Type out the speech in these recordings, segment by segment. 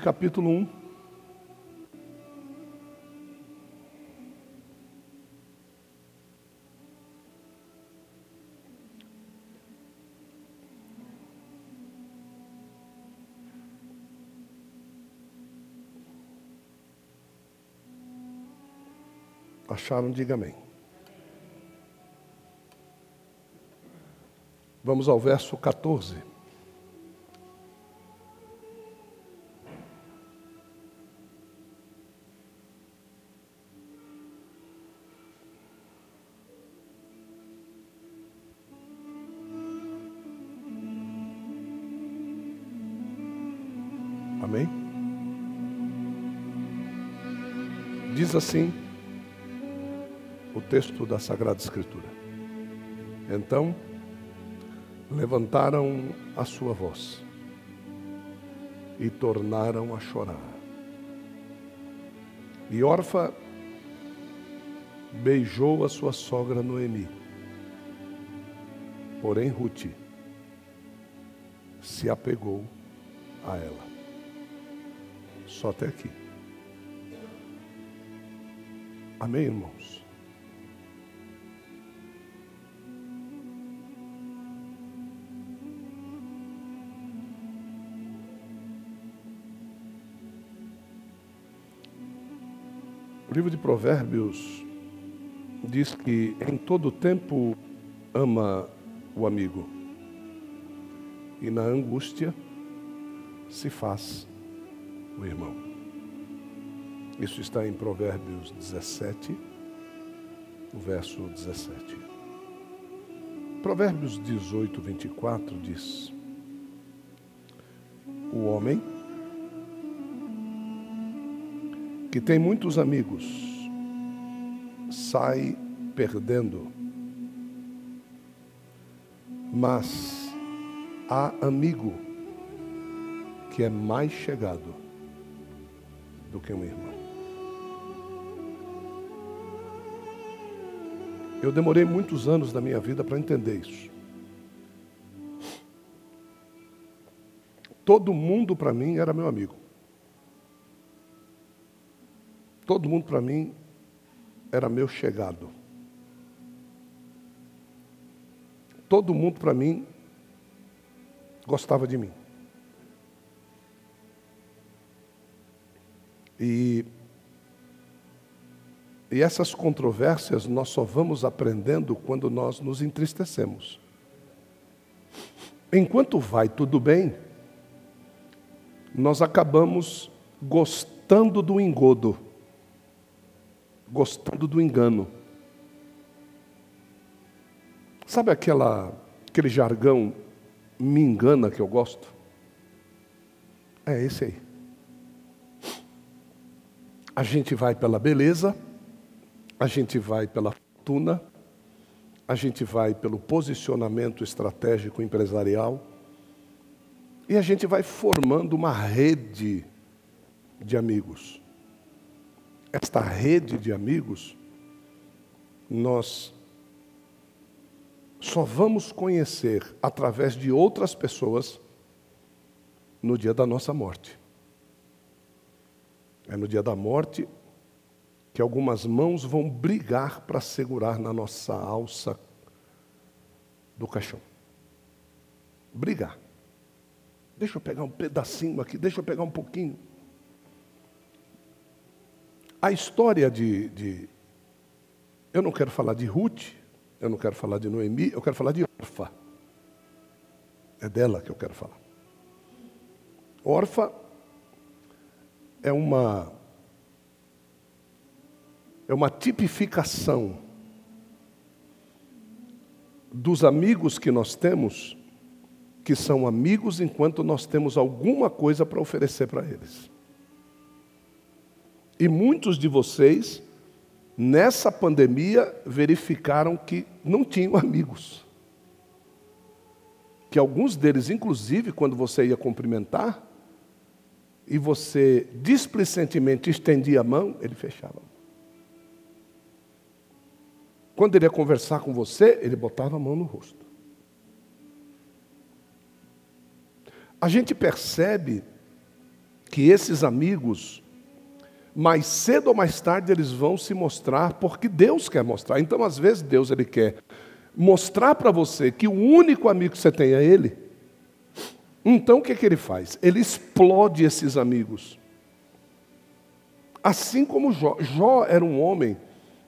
capítulo 1. Acharam? Diga amém. Vamos ao verso 14. Diz assim o texto da Sagrada Escritura. Então, levantaram a sua voz e tornaram a chorar. E Orfa beijou a sua sogra Noemi. Porém, Ruth se apegou a ela. Só até aqui. Amém, irmãos? O livro de Provérbios diz que em todo tempo ama o amigo e na angústia se faz o irmão. Isso está em Provérbios 17, o verso 17. Provérbios 18, 24 diz: O homem que tem muitos amigos sai perdendo, mas há amigo que é mais chegado do que um irmão. Eu demorei muitos anos da minha vida para entender isso. Todo mundo para mim era meu amigo. Todo mundo para mim era meu chegado. Todo mundo para mim gostava de mim. E, e essas controvérsias nós só vamos aprendendo quando nós nos entristecemos. Enquanto vai tudo bem, nós acabamos gostando do engodo, gostando do engano. Sabe aquela, aquele jargão me engana que eu gosto? É esse aí. A gente vai pela beleza, a gente vai pela fortuna, a gente vai pelo posicionamento estratégico empresarial e a gente vai formando uma rede de amigos. Esta rede de amigos, nós só vamos conhecer através de outras pessoas no dia da nossa morte. É no dia da morte que algumas mãos vão brigar para segurar na nossa alça do caixão. Brigar. Deixa eu pegar um pedacinho aqui, deixa eu pegar um pouquinho. A história de, de, Eu não quero falar de Ruth, eu não quero falar de Noemi, eu quero falar de Orfa. É dela que eu quero falar. Orfa é uma é uma tipificação dos amigos que nós temos, que são amigos enquanto nós temos alguma coisa para oferecer para eles. E muitos de vocês, nessa pandemia, verificaram que não tinham amigos. Que alguns deles, inclusive, quando você ia cumprimentar, e você displicentemente estendia a mão, ele fechava. Quando ele ia conversar com você, ele botava a mão no rosto. A gente percebe que esses amigos, mais cedo ou mais tarde, eles vão se mostrar porque Deus quer mostrar. Então, às vezes, Deus ele quer mostrar para você que o único amigo que você tem é Ele. Então, o que, que ele faz? Ele explode esses amigos. Assim como Jó. Jó era um homem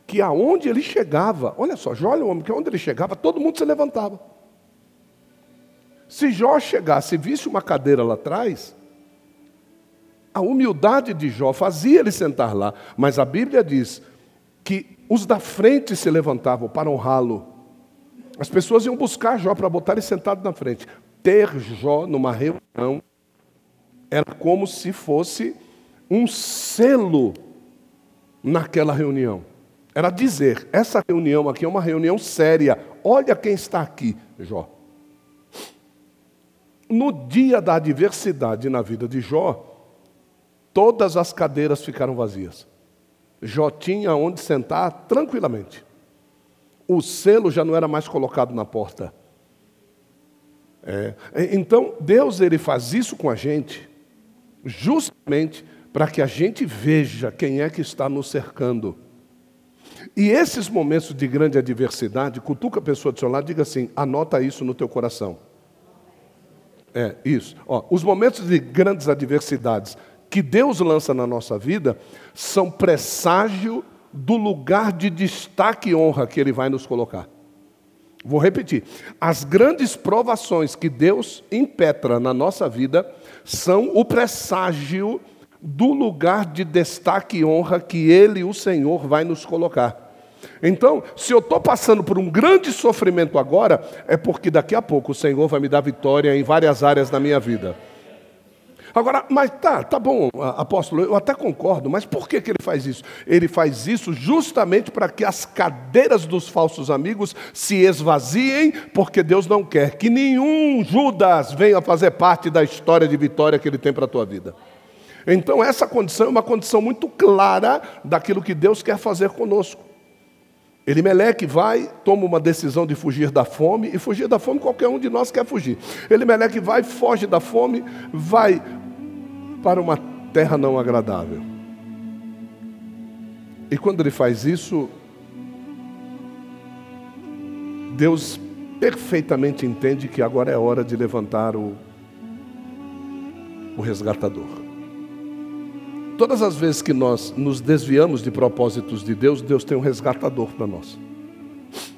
que aonde ele chegava, olha só, Jó era um homem que aonde ele chegava, todo mundo se levantava. Se Jó chegasse e visse uma cadeira lá atrás, a humildade de Jó fazia ele sentar lá, mas a Bíblia diz que os da frente se levantavam para honrá-lo. As pessoas iam buscar Jó para botar ele sentado na frente. Ter Jó numa reunião era como se fosse um selo naquela reunião. Era dizer: essa reunião aqui é uma reunião séria. Olha quem está aqui, Jó. No dia da adversidade na vida de Jó, todas as cadeiras ficaram vazias. Jó tinha onde sentar tranquilamente. O selo já não era mais colocado na porta. É. Então, Deus ele faz isso com a gente, justamente para que a gente veja quem é que está nos cercando. E esses momentos de grande adversidade, cutuca a pessoa do seu lado e diga assim: anota isso no teu coração. É, isso. Ó, os momentos de grandes adversidades que Deus lança na nossa vida são presságio do lugar de destaque e honra que Ele vai nos colocar. Vou repetir. As grandes provações que Deus impetra na nossa vida são o presságio do lugar de destaque e honra que Ele, o Senhor, vai nos colocar. Então, se eu estou passando por um grande sofrimento agora, é porque daqui a pouco o Senhor vai me dar vitória em várias áreas da minha vida. Agora, mas tá, tá bom, apóstolo, eu até concordo, mas por que, que ele faz isso? Ele faz isso justamente para que as cadeiras dos falsos amigos se esvaziem, porque Deus não quer que nenhum Judas venha fazer parte da história de vitória que ele tem para a tua vida. Então, essa condição é uma condição muito clara daquilo que Deus quer fazer conosco. Elimeleque vai, toma uma decisão de fugir da fome, e fugir da fome qualquer um de nós quer fugir. Elimeleque vai, foge da fome, vai para uma terra não agradável. E quando ele faz isso, Deus perfeitamente entende que agora é hora de levantar o, o resgatador. Todas as vezes que nós nos desviamos de propósitos de Deus, Deus tem um resgatador para nós.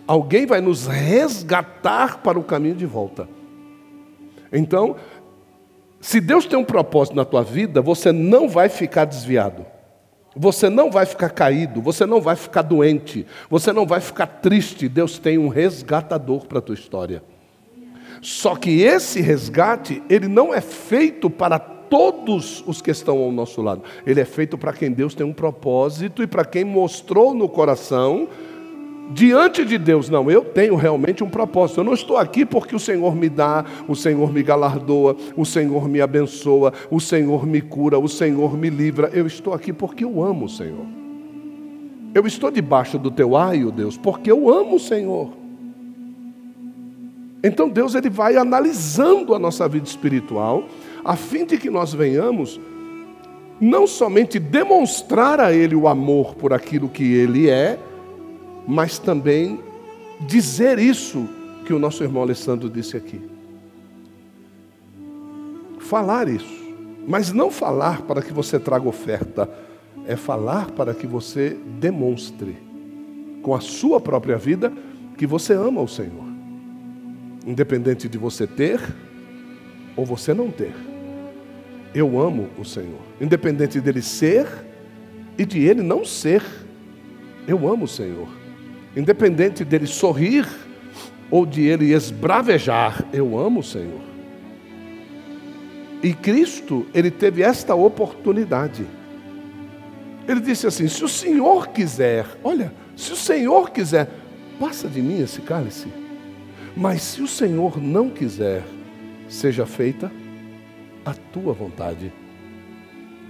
Alguém vai nos resgatar para o caminho de volta. Então, se Deus tem um propósito na tua vida, você não vai ficar desviado. Você não vai ficar caído, você não vai ficar doente, você não vai ficar triste. Deus tem um resgatador para a tua história. Só que esse resgate, ele não é feito para todos os que estão ao nosso lado. Ele é feito para quem Deus tem um propósito e para quem mostrou no coração diante de Deus, não, eu tenho realmente um propósito. Eu não estou aqui porque o Senhor me dá, o Senhor me galardoa, o Senhor me abençoa, o Senhor me cura, o Senhor me livra. Eu estou aqui porque eu amo o Senhor. Eu estou debaixo do teu aio, Deus, porque eu amo o Senhor. Então Deus ele vai analisando a nossa vida espiritual, a fim de que nós venhamos não somente demonstrar a Ele o amor por aquilo que Ele é, mas também dizer isso que o nosso irmão Alessandro disse aqui. Falar isso, mas não falar para que você traga oferta, é falar para que você demonstre com a sua própria vida que você ama o Senhor, independente de você ter ou você não ter. Eu amo o Senhor, independente dele ser e de ele não ser. Eu amo o Senhor. Independente dele sorrir ou de ele esbravejar, eu amo o Senhor. E Cristo, ele teve esta oportunidade. Ele disse assim: se o Senhor quiser, olha, se o Senhor quiser, passa de mim esse cálice. Mas se o Senhor não quiser, seja feita a tua vontade.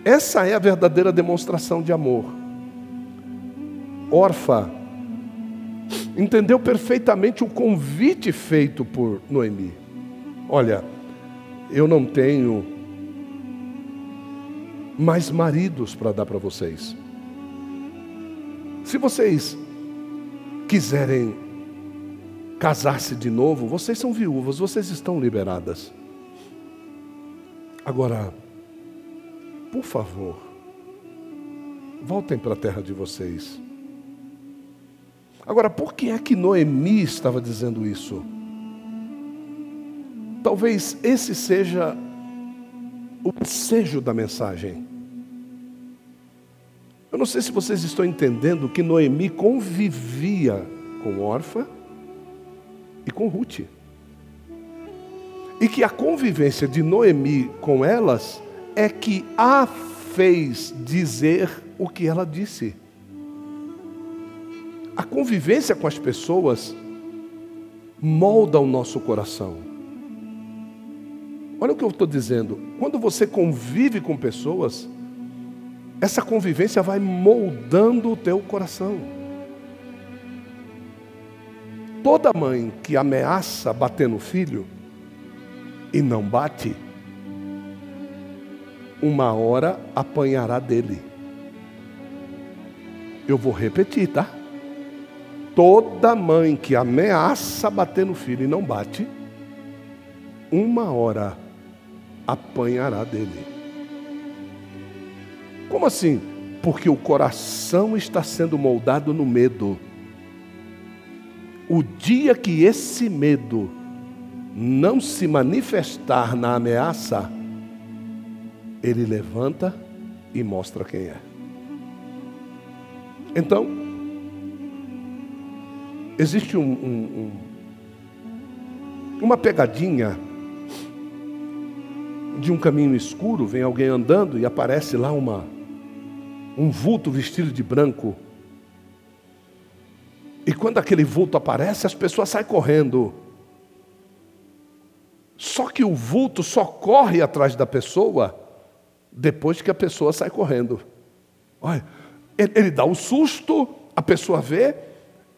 Essa é a verdadeira demonstração de amor. Orfa entendeu perfeitamente o convite feito por Noemi. Olha, eu não tenho mais maridos para dar para vocês. Se vocês quiserem casar-se de novo, vocês são viúvas, vocês estão liberadas. Agora, por favor, voltem para a terra de vocês. Agora, por que é que Noemi estava dizendo isso? Talvez esse seja o sejo da mensagem. Eu não sei se vocês estão entendendo que Noemi convivia com Orfa e com Ruth. E que a convivência de Noemi com elas é que a fez dizer o que ela disse. A convivência com as pessoas molda o nosso coração. Olha o que eu estou dizendo. Quando você convive com pessoas, essa convivência vai moldando o teu coração. Toda mãe que ameaça bater no filho e não bate, uma hora apanhará dele. Eu vou repetir, tá? Toda mãe que ameaça bater no filho e não bate, uma hora apanhará dele. Como assim? Porque o coração está sendo moldado no medo. O dia que esse medo não se manifestar na ameaça, ele levanta e mostra quem é. Então, existe um, um, um, uma pegadinha de um caminho escuro, vem alguém andando e aparece lá uma, um vulto vestido de branco. E quando aquele vulto aparece, as pessoas saem correndo. Só que o vulto só corre atrás da pessoa depois que a pessoa sai correndo. Olha, ele, ele dá um susto, a pessoa vê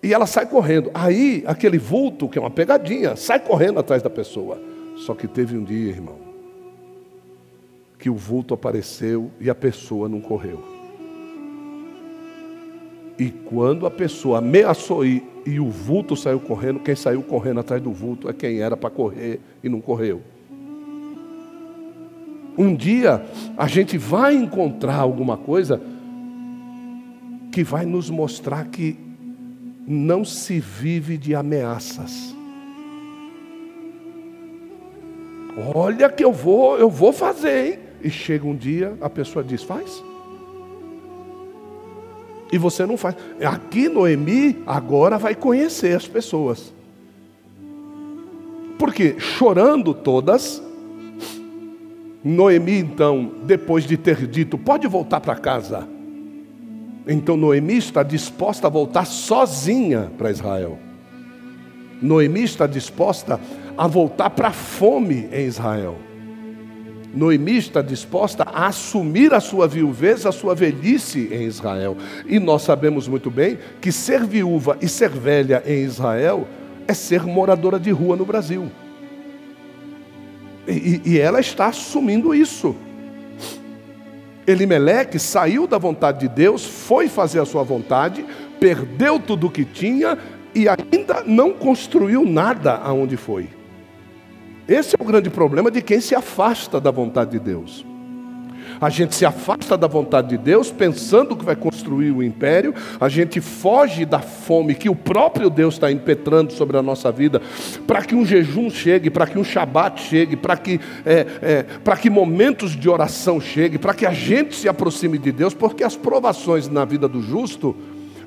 e ela sai correndo. Aí, aquele vulto, que é uma pegadinha, sai correndo atrás da pessoa. Só que teve um dia, irmão, que o vulto apareceu e a pessoa não correu. E quando a pessoa ameaçou ir e o vulto saiu correndo, quem saiu correndo atrás do vulto é quem era para correr e não correu. Um dia a gente vai encontrar alguma coisa que vai nos mostrar que não se vive de ameaças. Olha que eu vou, eu vou fazer, hein? E chega um dia, a pessoa diz: faz. E você não faz. Aqui Noemi agora vai conhecer as pessoas. Porque chorando todas, Noemi então, depois de ter dito, pode voltar para casa. Então Noemi está disposta a voltar sozinha para Israel. Noemi está disposta a voltar para a fome em Israel. Noemi está disposta a assumir a sua viuvez, a sua velhice em Israel. E nós sabemos muito bem que ser viúva e ser velha em Israel é ser moradora de rua no Brasil. E, e ela está assumindo isso. Elimeleque saiu da vontade de Deus, foi fazer a sua vontade, perdeu tudo o que tinha e ainda não construiu nada aonde foi. Esse é o grande problema de quem se afasta da vontade de Deus. A gente se afasta da vontade de Deus, pensando que vai construir o império, a gente foge da fome que o próprio Deus está impetrando sobre a nossa vida, para que um jejum chegue, para que um shabat chegue, para que, é, é, para que momentos de oração chegue, para que a gente se aproxime de Deus, porque as provações na vida do justo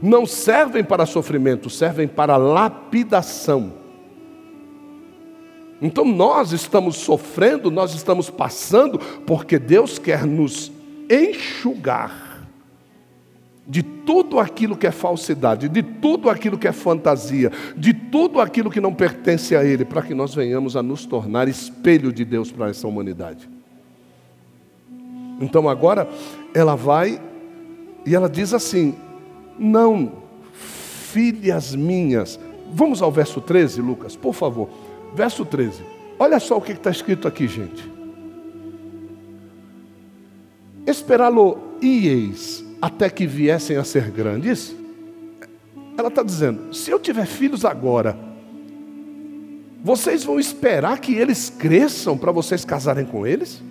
não servem para sofrimento, servem para lapidação. Então nós estamos sofrendo, nós estamos passando, porque Deus quer nos enxugar de tudo aquilo que é falsidade, de tudo aquilo que é fantasia, de tudo aquilo que não pertence a Ele, para que nós venhamos a nos tornar espelho de Deus para essa humanidade. Então agora ela vai e ela diz assim: Não, filhas minhas. Vamos ao verso 13, Lucas, por favor. Verso 13. Olha só o que está escrito aqui, gente. esperá-lo-ieis até que viessem a ser grandes? Ela está dizendo: se eu tiver filhos agora, vocês vão esperar que eles cresçam para vocês casarem com eles?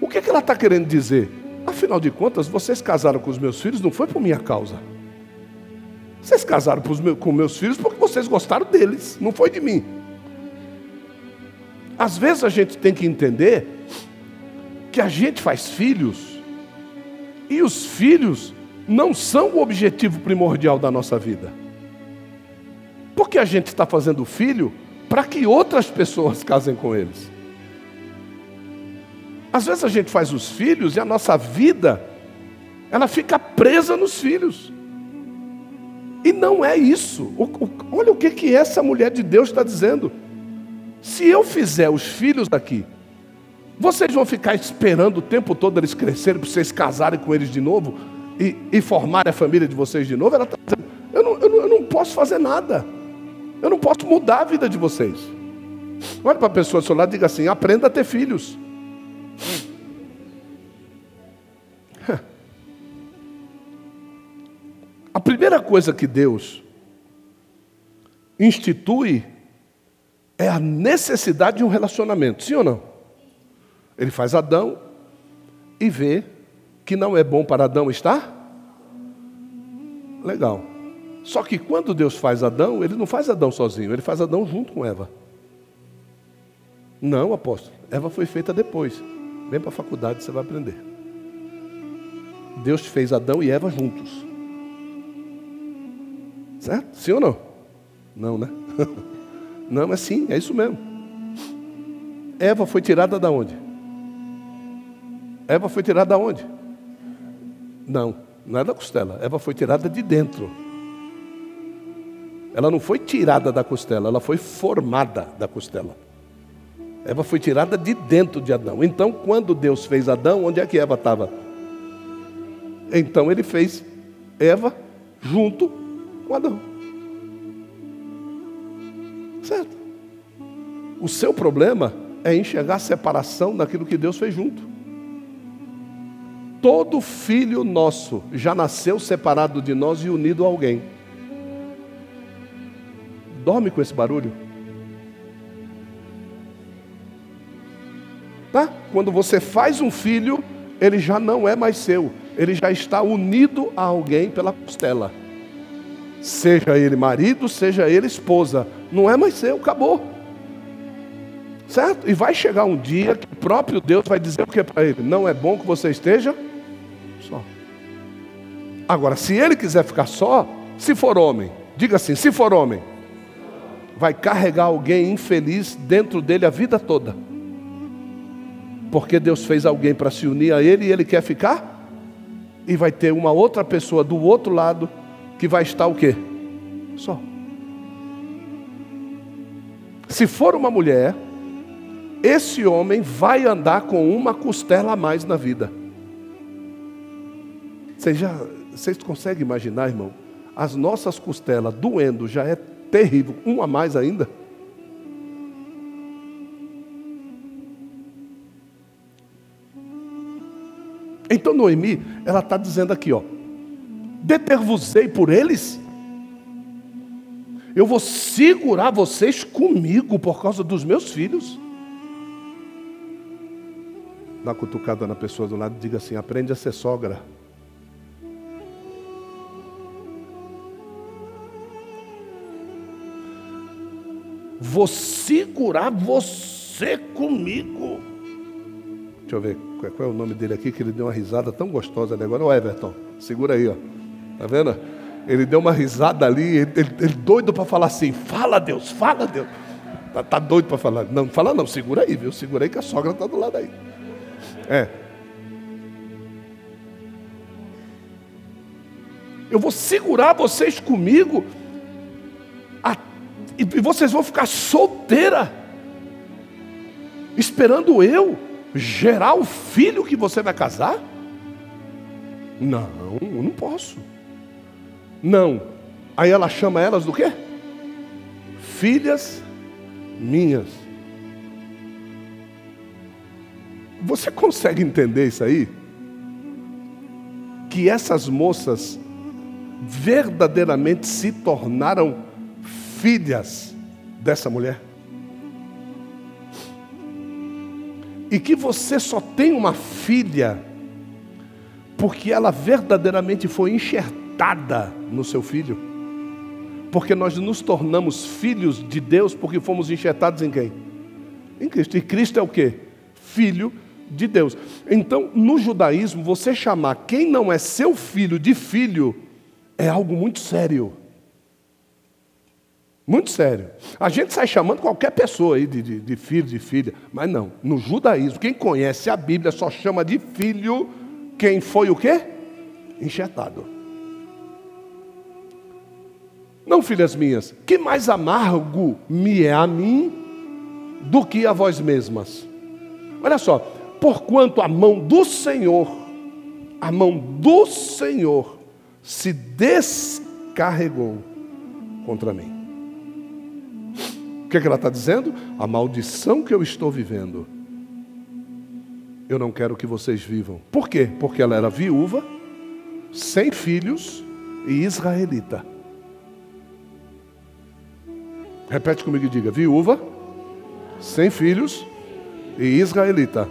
O que, que ela está querendo dizer? Afinal de contas, vocês casaram com os meus filhos não foi por minha causa. Vocês casaram com meus filhos porque vocês gostaram deles, não foi de mim. Às vezes a gente tem que entender que a gente faz filhos e os filhos não são o objetivo primordial da nossa vida. Porque a gente está fazendo filho para que outras pessoas casem com eles. Às vezes a gente faz os filhos e a nossa vida, ela fica presa nos filhos. E não é isso. olha o que, que essa mulher de Deus está dizendo. Se eu fizer os filhos daqui, vocês vão ficar esperando o tempo todo eles crescerem para vocês casarem com eles de novo e, e formarem a família de vocês de novo? Ela está dizendo, eu não, eu, não, eu não posso fazer nada. Eu não posso mudar a vida de vocês. Olha para a pessoa do seu lado e diga assim: aprenda a ter filhos. A primeira coisa que Deus institui é a necessidade de um relacionamento, sim ou não? Ele faz Adão e vê que não é bom para Adão estar? Legal. Só que quando Deus faz Adão, ele não faz Adão sozinho, ele faz Adão junto com Eva. Não, apóstolo. Eva foi feita depois. Vem para a faculdade, você vai aprender. Deus fez Adão e Eva juntos. Certo? Sim ou não? Não, né? Não, é sim, é isso mesmo. Eva foi tirada da onde? Eva foi tirada da onde? Não, não é da costela. Eva foi tirada de dentro. Ela não foi tirada da costela, ela foi formada da costela. Eva foi tirada de dentro de Adão. Então, quando Deus fez Adão, onde é que Eva estava? Então ele fez Eva junto com Adão. Certo? O seu problema é enxergar a separação daquilo que Deus fez junto. Todo filho nosso já nasceu separado de nós e unido a alguém. Dorme com esse barulho. Tá? Quando você faz um filho, ele já não é mais seu, ele já está unido a alguém pela costela. Seja ele marido, seja ele esposa, não é mais seu, acabou. Certo? E vai chegar um dia que o próprio Deus vai dizer o que para ele? Não é bom que você esteja só. Agora, se ele quiser ficar só, se for homem, diga assim: se for homem, vai carregar alguém infeliz dentro dele a vida toda. Porque Deus fez alguém para se unir a ele e ele quer ficar? E vai ter uma outra pessoa do outro lado que vai estar o quê? Só. Se for uma mulher, esse homem vai andar com uma costela a mais na vida. Vocês já, vocês conseguem imaginar, irmão? As nossas costelas doendo já é terrível, um a mais ainda. Então Noemi, ela está dizendo aqui, ó, deter-vos-ei por eles, eu vou segurar vocês comigo por causa dos meus filhos. Dá uma cutucada na pessoa do lado e diga assim: aprende a ser sogra. vou segurar você comigo. Deixa eu ver qual é o nome dele aqui, que ele deu uma risada tão gostosa ali agora. O Everton, segura aí, ó. Tá vendo? Ele deu uma risada ali, ele, ele, ele doido para falar assim: fala Deus, fala Deus. Tá, tá doido para falar. Não, fala não, segura aí, viu? Segura aí que a sogra está do lado aí. É. Eu vou segurar vocês comigo e vocês vão ficar solteira, esperando eu gerar o filho que você vai casar? Não, eu não posso. Não. Aí ela chama elas do quê? Filhas minhas. Você consegue entender isso aí? Que essas moças verdadeiramente se tornaram filhas dessa mulher? E que você só tem uma filha porque ela verdadeiramente foi enxertada no seu filho. Porque nós nos tornamos filhos de Deus porque fomos enxertados em quem? Em Cristo. E Cristo é o que? Filho de Deus. Então, no judaísmo, você chamar quem não é seu filho de filho é algo muito sério. Muito sério. A gente sai chamando qualquer pessoa aí de, de, de, filho, de filha, mas não. No judaísmo, quem conhece a Bíblia só chama de filho quem foi o quê? Enxertado. Não, filhas minhas, que mais amargo me é a mim do que a vós mesmas. Olha só, porquanto a mão do Senhor, a mão do Senhor se descarregou contra mim. O que, é que ela está dizendo? A maldição que eu estou vivendo, eu não quero que vocês vivam. Por quê? Porque ela era viúva, sem filhos e israelita. Repete comigo e diga: viúva, sem filhos e israelita.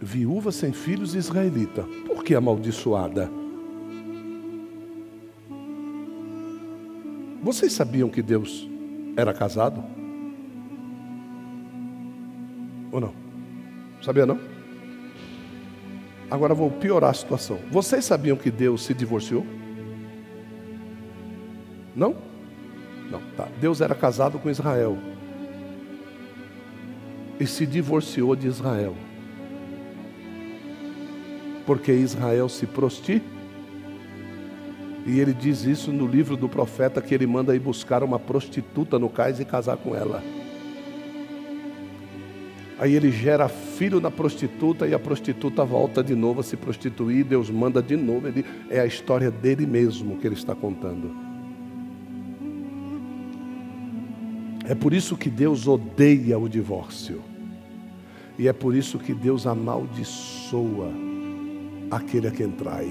Viúva sem filhos e israelita. Por que amaldiçoada? Vocês sabiam que Deus era casado? Ou não? Sabia não? Agora vou piorar a situação. Vocês sabiam que Deus se divorciou? Não? Não, tá. Deus era casado com Israel. E se divorciou de Israel. Porque Israel se prostituiu e ele diz isso no livro do profeta que ele manda ir buscar uma prostituta no cais e casar com ela. Aí ele gera filho na prostituta e a prostituta volta de novo a se prostituir. Deus manda de novo. Ele, é a história dele mesmo que ele está contando. É por isso que Deus odeia o divórcio. E é por isso que Deus amaldiçoa aquele a quem trai.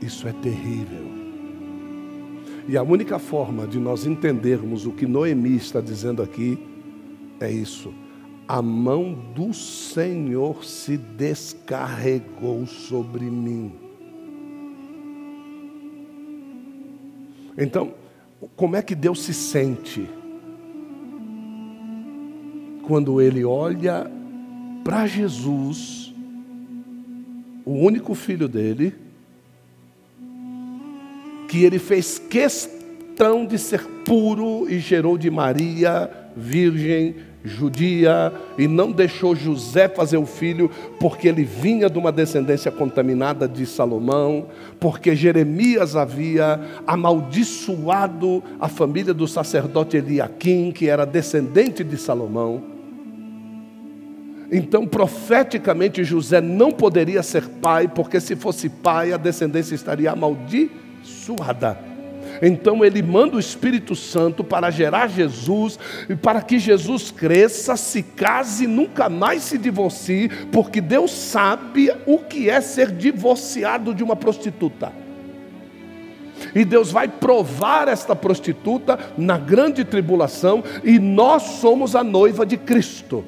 Isso é terrível. E a única forma de nós entendermos o que Noemi está dizendo aqui é isso. A mão do Senhor se descarregou sobre mim. Então, como é que Deus se sente? Quando ele olha para Jesus, o único filho dele, que ele fez questão de ser puro e gerou de Maria, virgem, judia, e não deixou José fazer o filho, porque ele vinha de uma descendência contaminada de Salomão, porque Jeremias havia amaldiçoado a família do sacerdote Eliaquim, que era descendente de Salomão. Então, profeticamente, José não poderia ser pai, porque se fosse pai, a descendência estaria amaldiçoada. Então ele manda o Espírito Santo para gerar Jesus e para que Jesus cresça, se case nunca mais se divorcie, porque Deus sabe o que é ser divorciado de uma prostituta. E Deus vai provar esta prostituta na grande tribulação, e nós somos a noiva de Cristo.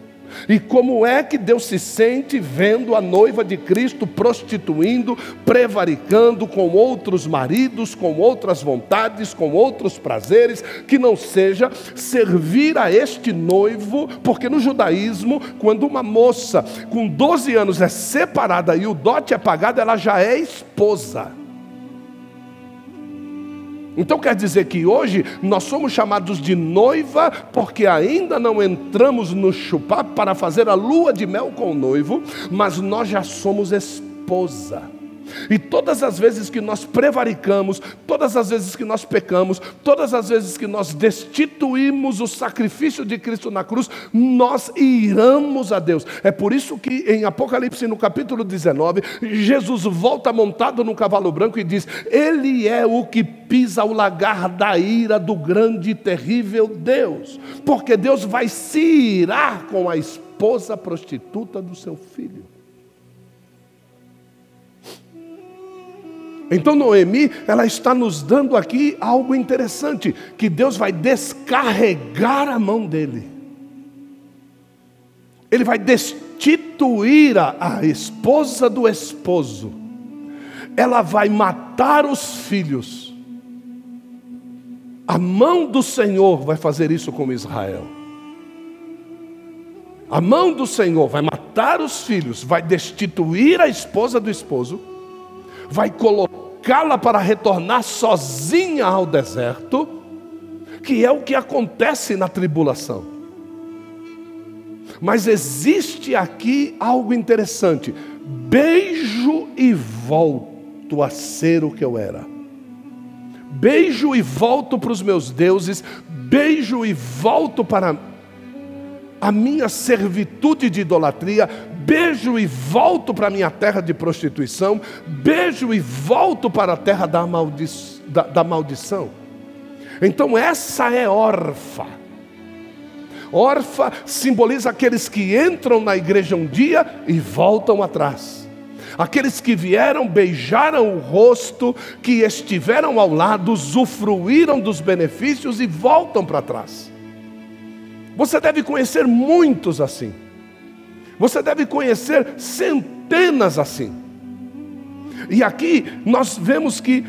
E como é que Deus se sente vendo a noiva de Cristo prostituindo, prevaricando com outros maridos, com outras vontades, com outros prazeres, que não seja servir a este noivo, porque no judaísmo, quando uma moça com 12 anos é separada e o dote é pagado, ela já é esposa. Então quer dizer que hoje nós somos chamados de noiva porque ainda não entramos no chupá para fazer a lua de mel com o noivo, mas nós já somos esposa. E todas as vezes que nós prevaricamos, todas as vezes que nós pecamos, todas as vezes que nós destituímos o sacrifício de Cristo na cruz, nós iramos a Deus. É por isso que em Apocalipse, no capítulo 19, Jesus volta montado no cavalo branco e diz: Ele é o que pisa o lagar da ira do grande e terrível Deus, porque Deus vai se irar com a esposa prostituta do seu filho. Então Noemi, ela está nos dando aqui algo interessante, que Deus vai descarregar a mão dele. Ele vai destituir a, a esposa do esposo. Ela vai matar os filhos. A mão do Senhor vai fazer isso com Israel. A mão do Senhor vai matar os filhos, vai destituir a esposa do esposo vai colocá-la para retornar sozinha ao deserto, que é o que acontece na tribulação. Mas existe aqui algo interessante: beijo e volto a ser o que eu era. Beijo e volto para os meus deuses, beijo e volto para a minha servitude de idolatria, beijo e volto para minha terra de prostituição, beijo e volto para a terra da, maldi da, da maldição. Então, essa é órfã. Órfã simboliza aqueles que entram na igreja um dia e voltam atrás. Aqueles que vieram, beijaram o rosto, que estiveram ao lado, usufruíram dos benefícios e voltam para trás. Você deve conhecer muitos assim. Você deve conhecer centenas assim. E aqui nós vemos que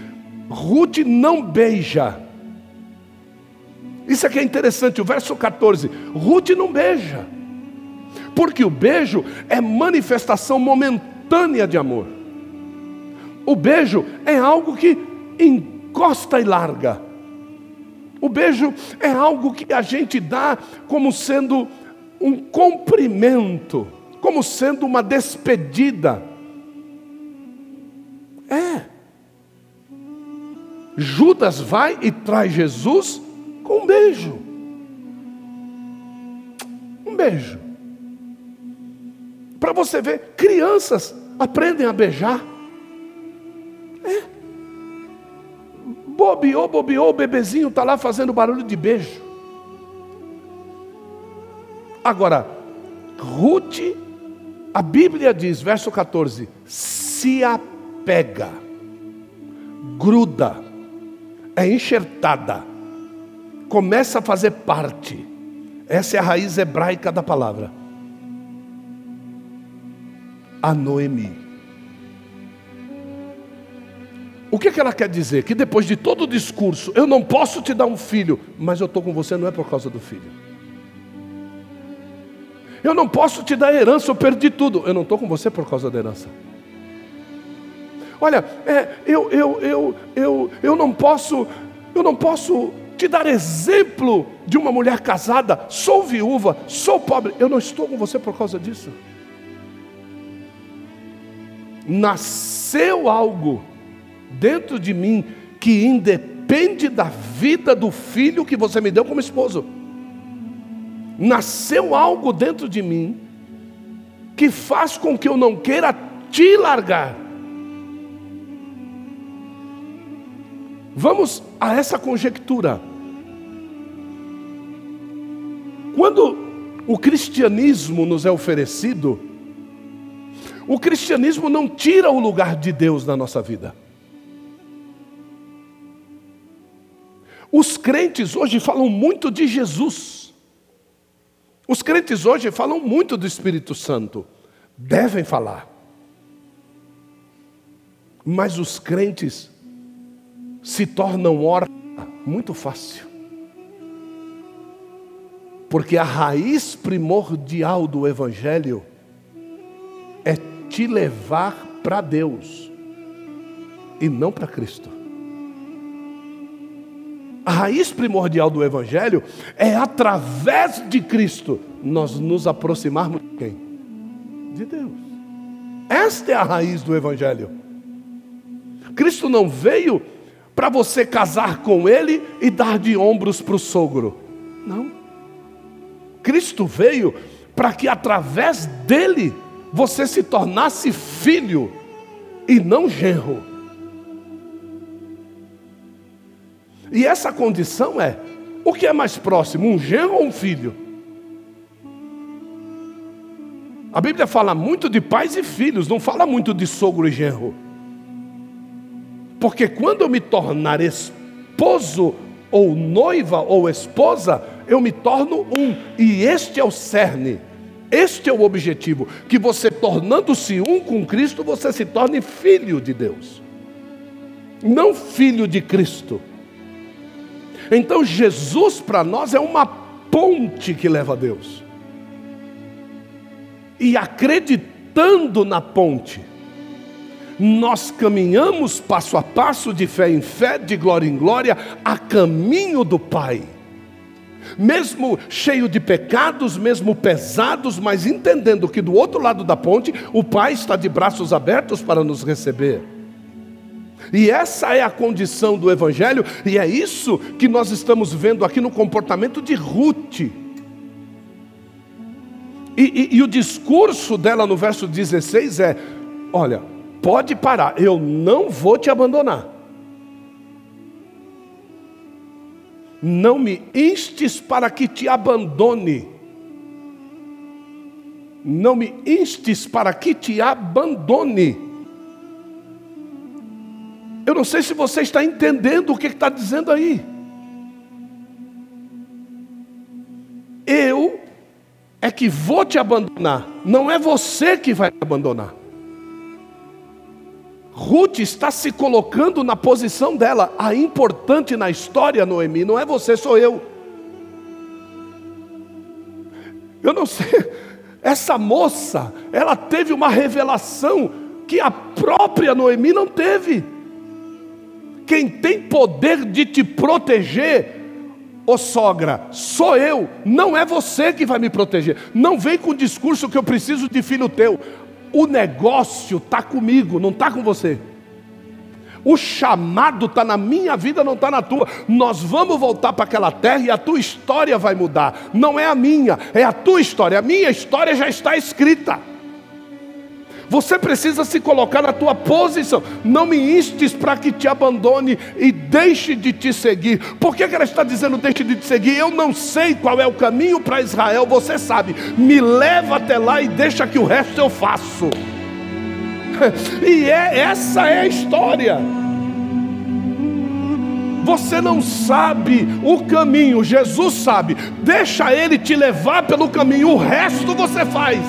Ruth não beija. Isso aqui é interessante, o verso 14. Ruth não beija. Porque o beijo é manifestação momentânea de amor. O beijo é algo que encosta e larga. O beijo é algo que a gente dá como sendo um cumprimento, como sendo uma despedida. É. Judas vai e traz Jesus com um beijo. Um beijo. Para você ver, crianças aprendem a beijar. É. Bobeou, bobeou, o bebezinho está lá fazendo barulho de beijo. Agora, Ruth, a Bíblia diz, verso 14: se apega, gruda, é enxertada, começa a fazer parte. Essa é a raiz hebraica da palavra. A Noemi. O que, é que ela quer dizer? Que depois de todo o discurso, eu não posso te dar um filho, mas eu estou com você não é por causa do filho. Eu não posso te dar herança, eu perdi tudo. Eu não estou com você por causa da herança. Olha, é, eu, eu, eu, eu, eu não posso, eu não posso te dar exemplo de uma mulher casada. Sou viúva, sou pobre. Eu não estou com você por causa disso. Nasceu algo dentro de mim que independe da vida do filho que você me deu como esposo nasceu algo dentro de mim que faz com que eu não queira te largar. Vamos a essa conjectura. Quando o cristianismo nos é oferecido, o cristianismo não tira o lugar de Deus na nossa vida. Os crentes hoje falam muito de Jesus. Os crentes hoje falam muito do Espírito Santo, devem falar. Mas os crentes se tornam órfãos muito fácil. Porque a raiz primordial do Evangelho é te levar para Deus e não para Cristo. A raiz primordial do Evangelho é através de Cristo nós nos aproximarmos de quem? De Deus. Esta é a raiz do Evangelho. Cristo não veio para você casar com ele e dar de ombros para o sogro. Não. Cristo veio para que através dele você se tornasse filho e não genro. E essa condição é: o que é mais próximo, um genro ou um filho? A Bíblia fala muito de pais e filhos, não fala muito de sogro e genro. Porque quando eu me tornar esposo, ou noiva, ou esposa, eu me torno um, e este é o cerne. Este é o objetivo: que você, tornando-se um com Cristo, você se torne filho de Deus, não filho de Cristo. Então, Jesus para nós é uma ponte que leva a Deus, e acreditando na ponte, nós caminhamos passo a passo, de fé em fé, de glória em glória, a caminho do Pai mesmo cheio de pecados, mesmo pesados, mas entendendo que do outro lado da ponte o Pai está de braços abertos para nos receber. E essa é a condição do Evangelho, e é isso que nós estamos vendo aqui no comportamento de Ruth. E, e, e, o discurso dela no verso 16 é: Olha, pode parar, eu não vou te abandonar. não me instes para que te abandone. Não me instes para que te abandone. Eu não sei se você está entendendo o que está dizendo aí. Eu é que vou te abandonar, não é você que vai me abandonar. Ruth está se colocando na posição dela. A importante na história, Noemi, não é você, sou eu. Eu não sei. Essa moça, ela teve uma revelação que a própria Noemi não teve. Quem tem poder de te proteger, ô sogra, sou eu, não é você que vai me proteger. Não vem com o discurso que eu preciso de filho teu o negócio está comigo, não está com você. O chamado está na minha vida, não está na tua. Nós vamos voltar para aquela terra e a tua história vai mudar. Não é a minha, é a tua história. A minha história já está escrita. Você precisa se colocar na tua posição. Não me instes para que te abandone e deixe de te seguir. Por que, que ela está dizendo deixe de te seguir? Eu não sei qual é o caminho para Israel, você sabe. Me leva até lá e deixa que o resto eu faço. E é, essa é a história. Você não sabe o caminho, Jesus sabe. Deixa Ele te levar pelo caminho, o resto você faz.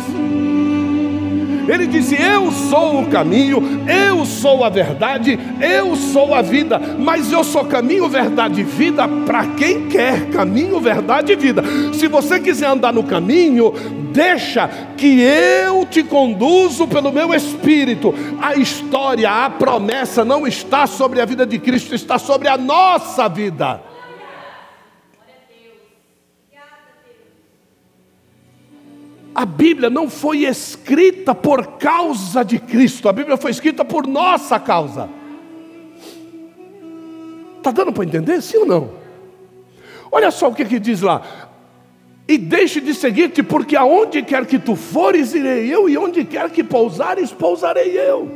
Ele disse: Eu sou o caminho, eu sou a verdade, eu sou a vida, mas eu sou caminho, verdade e vida para quem quer caminho, verdade e vida. Se você quiser andar no caminho, deixa que eu te conduzo pelo meu espírito. A história, a promessa não está sobre a vida de Cristo, está sobre a nossa vida. A Bíblia não foi escrita por causa de Cristo, a Bíblia foi escrita por nossa causa. Está dando para entender, sim ou não? Olha só o que, que diz lá. E deixe de seguir-te, porque aonde quer que tu fores, irei eu, e onde quer que pousares, pousarei eu.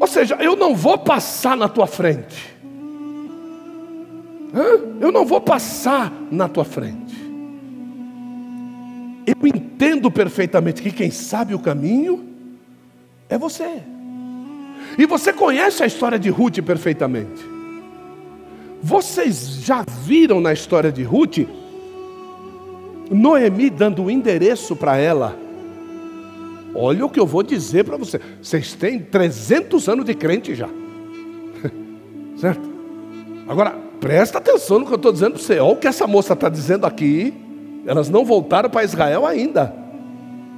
Ou seja, eu não vou passar na tua frente. Hã? Eu não vou passar na tua frente. Eu entendo perfeitamente que quem sabe o caminho é você. E você conhece a história de Ruth perfeitamente. Vocês já viram na história de Ruth Noemi dando o endereço para ela. Olha o que eu vou dizer para você. Vocês têm 300 anos de crente já. certo? Agora, presta atenção no que eu estou dizendo para você. Olha o que essa moça está dizendo aqui. Elas não voltaram para Israel ainda.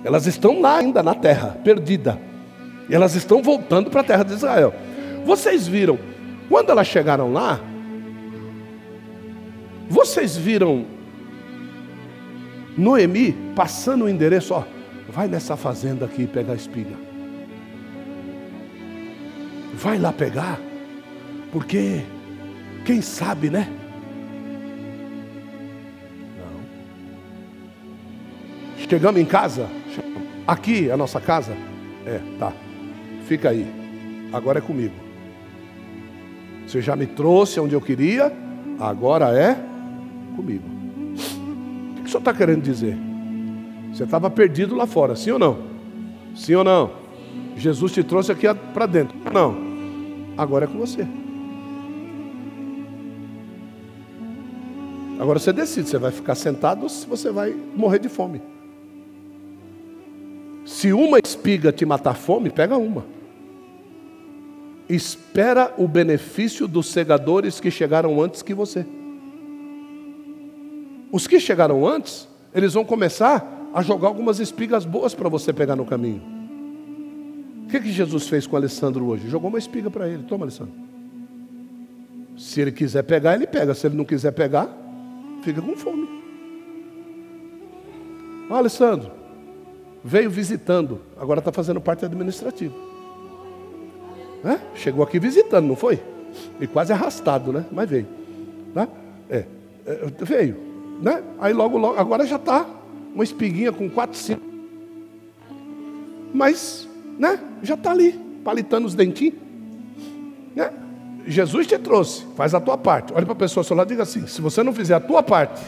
Elas estão lá ainda na terra, perdida. E elas estão voltando para a terra de Israel. Vocês viram, quando elas chegaram lá, vocês viram Noemi passando o endereço, ó, vai nessa fazenda aqui e pega a espiga. vai lá pegar, porque quem sabe, né? Chegamos em casa, aqui é a nossa casa? É, tá. Fica aí. Agora é comigo. Você já me trouxe onde eu queria, agora é comigo. O que o senhor está querendo dizer? Você estava perdido lá fora, sim ou não? Sim ou não? Jesus te trouxe aqui para dentro. Não. Agora é com você. Agora você decide, você vai ficar sentado ou se você vai morrer de fome. Se uma espiga te matar fome, pega uma. Espera o benefício dos segadores que chegaram antes que você. Os que chegaram antes, eles vão começar a jogar algumas espigas boas para você pegar no caminho. O que, que Jesus fez com Alessandro hoje? Jogou uma espiga para ele. Toma, Alessandro. Se ele quiser pegar, ele pega. Se ele não quiser pegar, fica com fome. Ó, Alessandro, veio visitando, agora está fazendo parte administrativa. Chegou aqui visitando, não foi? E quase arrastado, né? Mas veio. Né? É, é, veio. Né? Aí logo, logo, agora já está uma espiguinha com quatro, cinco. Mas, né? Já está ali, palitando os dentinhos. Né? Jesus te trouxe, faz a tua parte. Olha para a pessoa ao seu lado e diga assim: se você não fizer a tua parte,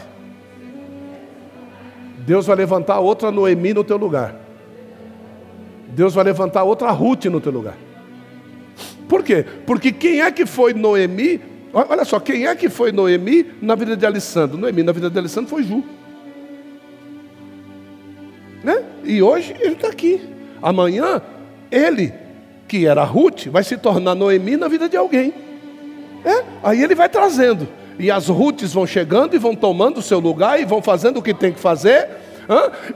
Deus vai levantar outra Noemi no teu lugar. Deus vai levantar outra Ruth no teu lugar. Por quê? Porque quem é que foi Noemi? Olha só, quem é que foi Noemi na vida de Alessandro? Noemi na vida de Alessandro foi Ju. Né? E hoje ele está aqui. Amanhã, ele, que era Ruth, vai se tornar Noemi na vida de alguém. É? Aí ele vai trazendo. E as Ruths vão chegando e vão tomando o seu lugar e vão fazendo o que tem que fazer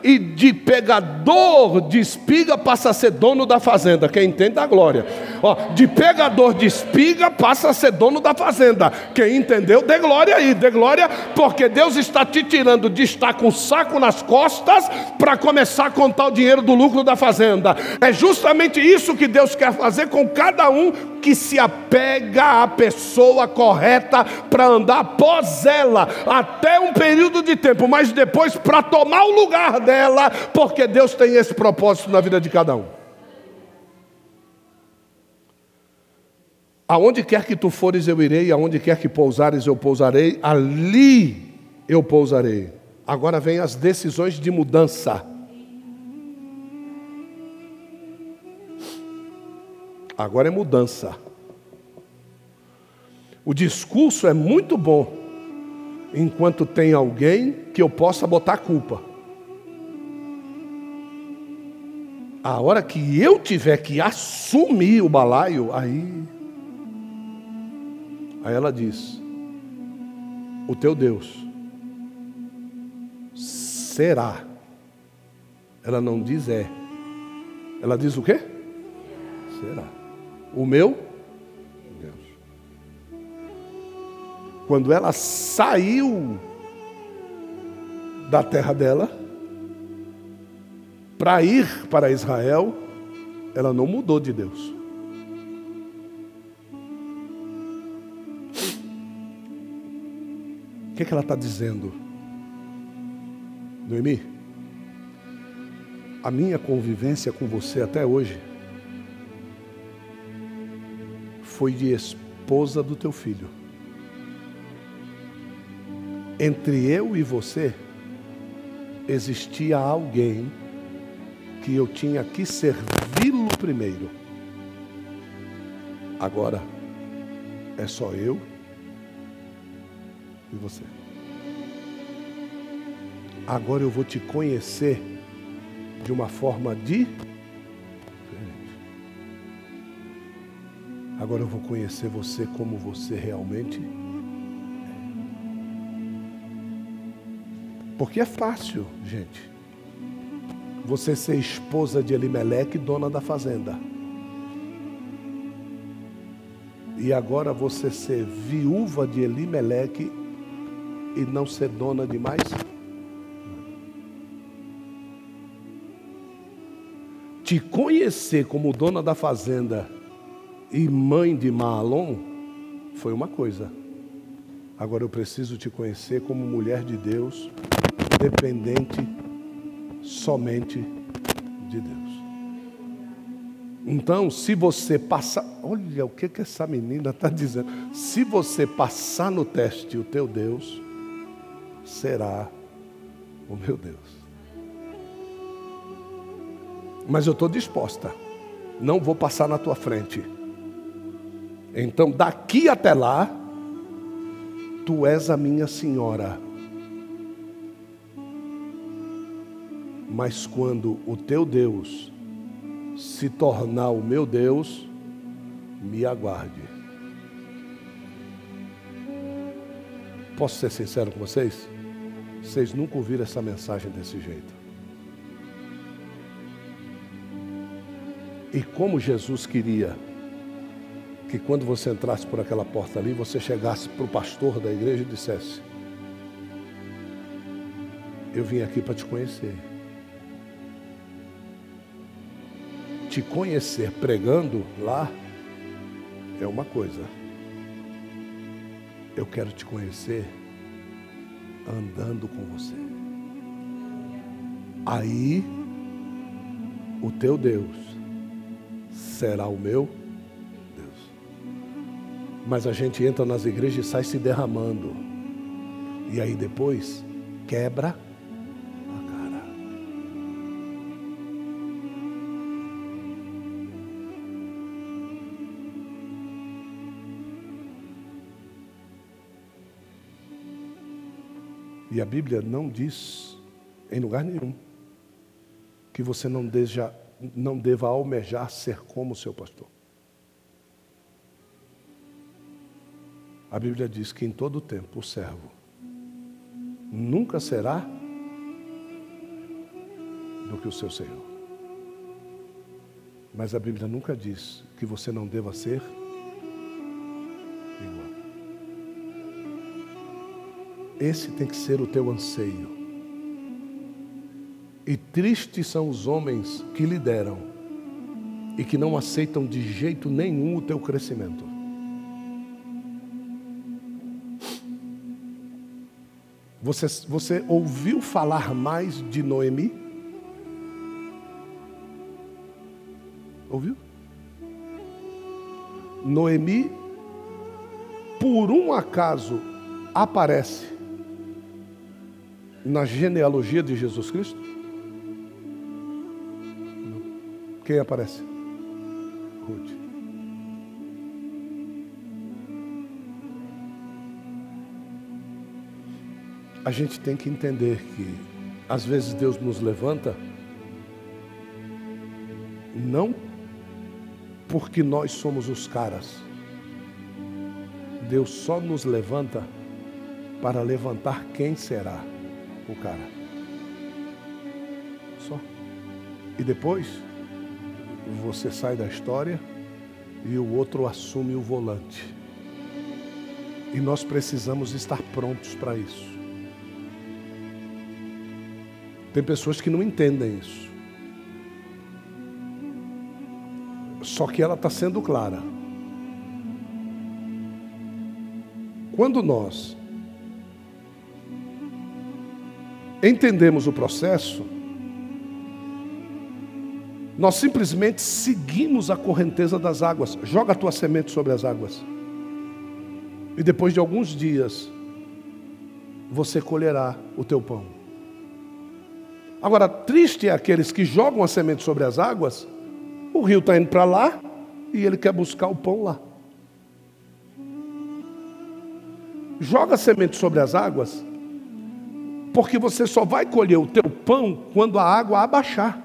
e de pegador de espiga passa a ser dono da fazenda. Quem entende a glória. Ó, de pegador de espiga passa a ser dono da fazenda. Quem entendeu, dê glória aí, dê glória, porque Deus está te tirando de estar com o saco nas costas para começar a contar o dinheiro do lucro da fazenda. É justamente isso que Deus quer fazer com cada um que se apega à pessoa correta para andar após ela até um período de tempo, mas depois para tomar o lugar dela, porque Deus tem esse propósito na vida de cada um. Aonde quer que tu fores, eu irei, aonde quer que pousares, eu pousarei, ali eu pousarei. Agora vem as decisões de mudança. Agora é mudança. O discurso é muito bom, enquanto tem alguém que eu possa botar culpa. A hora que eu tiver que assumir o balaio, aí. Aí ela diz: O teu Deus será. Ela não diz é. Ela diz o quê? Será o meu Deus. Quando ela saiu da terra dela para ir para Israel, ela não mudou de Deus. O que, é que ela está dizendo? Noemi, a minha convivência com você até hoje foi de esposa do teu filho. Entre eu e você existia alguém que eu tinha que servi-lo primeiro. Agora é só eu e você. Agora eu vou te conhecer de uma forma diferente. Agora eu vou conhecer você como você realmente é. Porque é fácil, gente. Você ser esposa de Elimeleque, dona da fazenda. E agora você ser viúva de Elimeleque e não ser dona de mais? Te conhecer como dona da fazenda e mãe de Maalon foi uma coisa. Agora eu preciso te conhecer como mulher de Deus, dependente somente de Deus. Então, se você passar, olha o que, que essa menina está dizendo. Se você passar no teste, o teu Deus será o meu Deus. Mas eu estou disposta, não vou passar na tua frente. Então, daqui até lá, tu és a minha senhora. Mas quando o teu Deus se tornar o meu Deus, me aguarde. Posso ser sincero com vocês? Vocês nunca ouviram essa mensagem desse jeito. E como Jesus queria que quando você entrasse por aquela porta ali, você chegasse para o pastor da igreja e dissesse: Eu vim aqui para te conhecer. Te conhecer pregando lá é uma coisa. Eu quero te conhecer andando com você. Aí o teu Deus será o meu mas a gente entra nas igrejas e sai se derramando. E aí depois quebra E a Bíblia não diz em lugar nenhum que você não, deja, não deva almejar ser como o seu pastor. A Bíblia diz que em todo tempo o servo nunca será do que o seu Senhor. Mas a Bíblia nunca diz que você não deva ser Esse tem que ser o teu anseio. E tristes são os homens que lideram e que não aceitam de jeito nenhum o teu crescimento. Você, você ouviu falar mais de Noemi? Ouviu? Noemi, por um acaso, aparece na genealogia de Jesus Cristo? Quem aparece? Ruth. a gente tem que entender que às vezes Deus nos levanta não porque nós somos os caras. Deus só nos levanta para levantar quem será o cara. Só. E depois você sai da história e o outro assume o volante. E nós precisamos estar prontos para isso. Tem pessoas que não entendem isso. Só que ela está sendo clara. Quando nós entendemos o processo, nós simplesmente seguimos a correnteza das águas. Joga a tua semente sobre as águas. E depois de alguns dias, você colherá o teu pão. Agora, triste é aqueles que jogam a semente sobre as águas, o rio está indo para lá e ele quer buscar o pão lá. Joga a semente sobre as águas, porque você só vai colher o teu pão quando a água abaixar.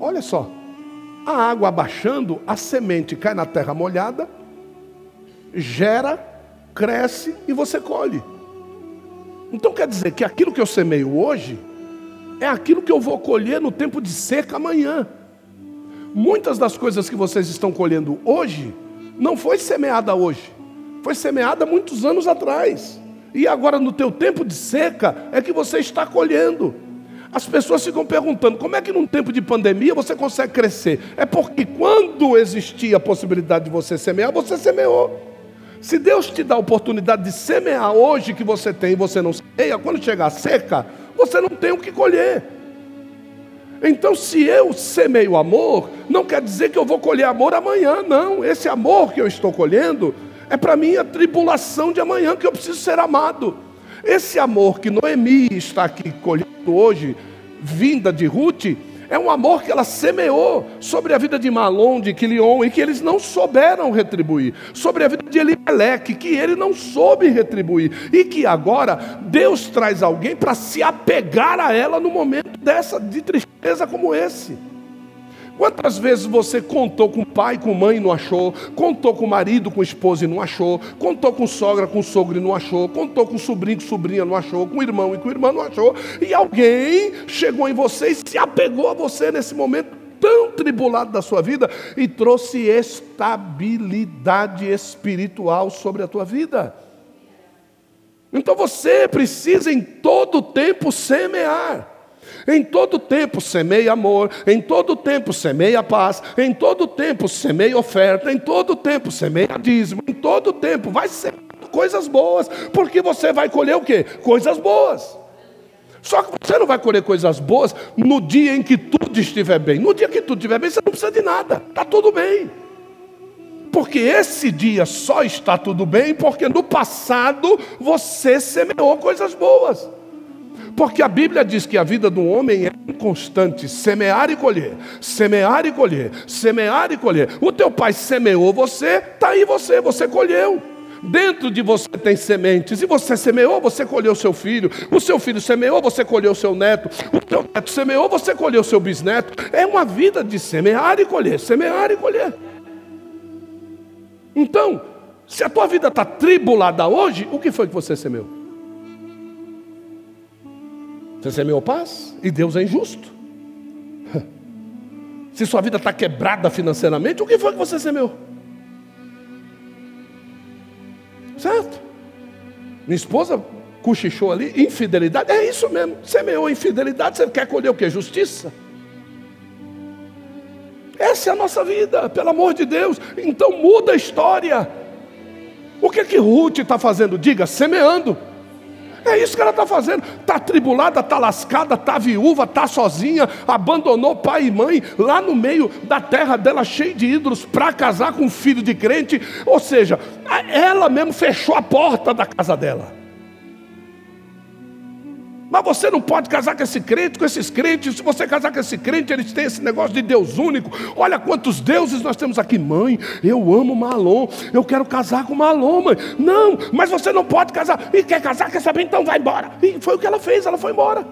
Olha só, a água abaixando, a semente cai na terra molhada, gera, cresce e você colhe. Então quer dizer que aquilo que eu semeio hoje é aquilo que eu vou colher no tempo de seca amanhã. Muitas das coisas que vocês estão colhendo hoje não foi semeada hoje, foi semeada muitos anos atrás. E agora no teu tempo de seca é que você está colhendo. As pessoas ficam perguntando: como é que num tempo de pandemia você consegue crescer? É porque quando existia a possibilidade de você semear, você semeou. Se Deus te dá a oportunidade de semear hoje que você tem e você não semeia, quando chegar seca, você não tem o que colher. Então, se eu semeio amor, não quer dizer que eu vou colher amor amanhã, não. Esse amor que eu estou colhendo é para mim a tribulação de amanhã, que eu preciso ser amado. Esse amor que Noemi está aqui colhendo hoje, vinda de Ruth, é um amor que ela semeou sobre a vida de Malom, de Quilion, e que eles não souberam retribuir. Sobre a vida de Elimelec, que ele não soube retribuir. E que agora Deus traz alguém para se apegar a ela no momento dessa de tristeza como esse. Quantas vezes você contou com pai, com mãe e não achou? Contou com marido, com esposa e não achou? Contou com sogra, com sogro e não achou? Contou com sobrinho, com sobrinha não achou? Com irmão e com irmã não achou? E alguém chegou em você e se apegou a você nesse momento tão tribulado da sua vida e trouxe estabilidade espiritual sobre a tua vida. Então você precisa em todo tempo semear. Em todo tempo semeia amor, em todo tempo semeia paz, em todo tempo semeia oferta, em todo tempo semeia dízimo, em todo tempo vai ser coisas boas, porque você vai colher o quê? Coisas boas. Só que você não vai colher coisas boas no dia em que tudo estiver bem. No dia que tudo estiver bem, você não precisa de nada, está tudo bem. Porque esse dia só está tudo bem porque no passado você semeou coisas boas. Porque a Bíblia diz que a vida do homem é inconstante, semear e colher, semear e colher, semear e colher. O teu pai semeou você, está aí você, você colheu. Dentro de você tem sementes, e você semeou, você colheu seu filho, o seu filho semeou, você colheu seu neto, o teu neto semeou, você colheu seu bisneto. É uma vida de semear e colher, semear e colher. Então, se a tua vida está tribulada hoje, o que foi que você semeou? Você semeou paz e Deus é injusto. Se sua vida está quebrada financeiramente, o que foi que você semeou? Certo? Minha esposa cochichou ali, infidelidade, é isso mesmo. Semeou infidelidade, você quer colher o que? Justiça? Essa é a nossa vida, pelo amor de Deus. Então muda a história. O que que Ruth está fazendo? Diga, semeando. É isso que ela está fazendo. Está tribulada, está lascada, está viúva, está sozinha, abandonou pai e mãe lá no meio da terra dela, cheio de ídolos, para casar com um filho de crente. Ou seja, ela mesmo fechou a porta da casa dela. Mas você não pode casar com esse crente, com esses crentes. Se você casar com esse crente, eles têm esse negócio de Deus único. Olha quantos deuses nós temos aqui. Mãe, eu amo Malom. Eu quero casar com Malom, mãe. Não, mas você não pode casar. E quer casar, quer saber? Então vai embora. E foi o que ela fez, ela foi embora.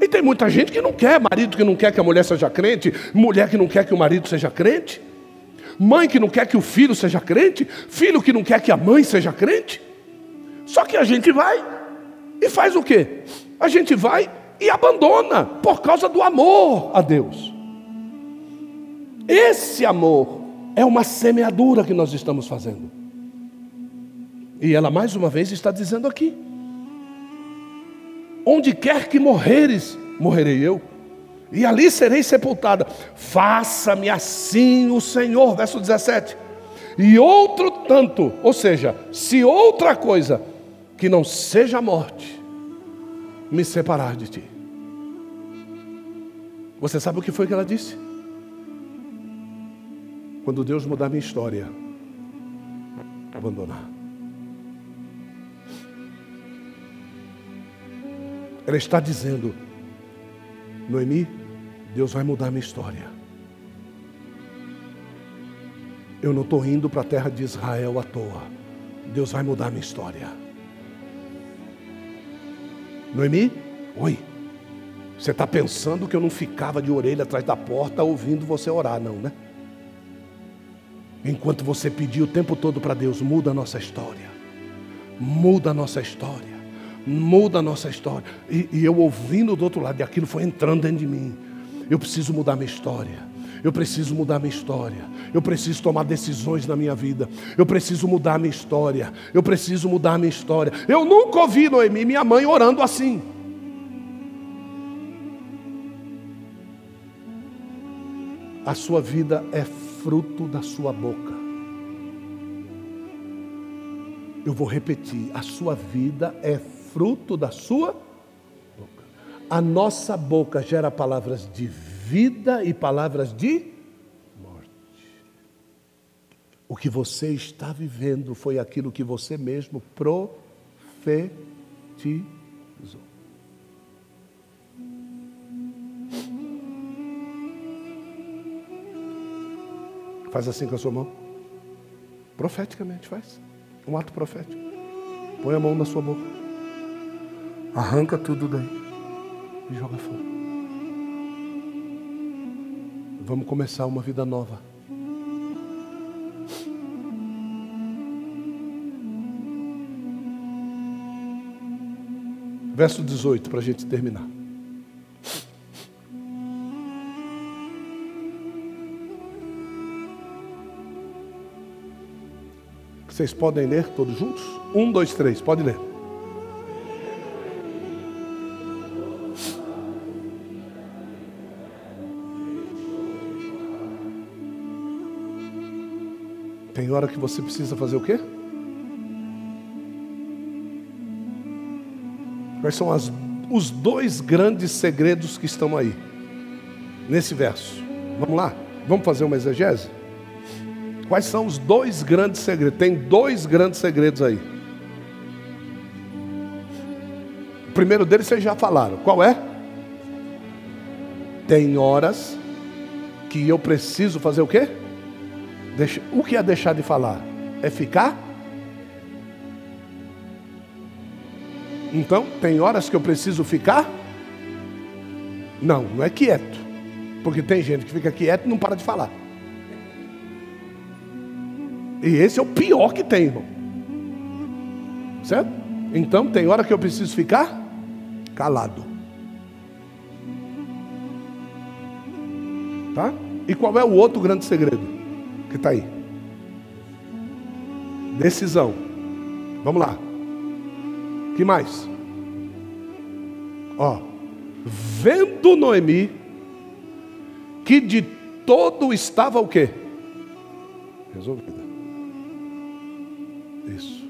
E tem muita gente que não quer, marido que não quer que a mulher seja crente, mulher que não quer que o marido seja crente, mãe que não quer que o filho seja crente, filho que não quer que a mãe seja crente. Só que a gente vai e faz o quê? A gente vai e abandona por causa do amor a Deus. Esse amor é uma semeadura que nós estamos fazendo. E ela mais uma vez está dizendo aqui: Onde quer que morreres, morrerei eu, e ali serei sepultada. Faça-me assim o Senhor, verso 17. E outro tanto, ou seja, se outra coisa que não seja a morte me separar de ti. Você sabe o que foi que ela disse? Quando Deus mudar minha história, abandonar. Ela está dizendo, Noemi, Deus vai mudar minha história. Eu não estou indo para a terra de Israel à toa. Deus vai mudar minha história. Noemi, oi. Você está pensando que eu não ficava de orelha atrás da porta ouvindo você orar, não, né? Enquanto você pediu o tempo todo para Deus, muda a nossa história. Muda a nossa história. Muda a nossa história. E, e eu ouvindo do outro lado, e aquilo foi entrando dentro de mim. Eu preciso mudar minha história. Eu preciso mudar minha história. Eu preciso tomar decisões na minha vida. Eu preciso mudar minha história. Eu preciso mudar minha história. Eu nunca ouvi Noemi, minha mãe, orando assim. A sua vida é fruto da sua boca. Eu vou repetir: a sua vida é fruto da sua boca. A nossa boca gera palavras de e palavras de morte. O que você está vivendo foi aquilo que você mesmo profetizou. Faz assim com a sua mão. Profeticamente faz. Um ato profético. Põe a mão na sua boca. Arranca tudo daí. E joga fora. Vamos começar uma vida nova. Verso 18, para a gente terminar. Vocês podem ler todos juntos? Um, dois, três, pode ler. Tem hora que você precisa fazer o quê? Quais são as, os dois grandes segredos que estão aí? Nesse verso. Vamos lá? Vamos fazer uma exegese? Quais são os dois grandes segredos? Tem dois grandes segredos aí. O primeiro deles vocês já falaram. Qual é? Tem horas que eu preciso fazer o quê? O que é deixar de falar? É ficar? Então, tem horas que eu preciso ficar? Não, não é quieto. Porque tem gente que fica quieto e não para de falar. E esse é o pior que tem, irmão. Certo? Então, tem hora que eu preciso ficar calado. Tá? E qual é o outro grande segredo? Que está aí. Decisão. Vamos lá. que mais? Ó, vendo Noemi que de todo estava o quê? Resolvida. Isso.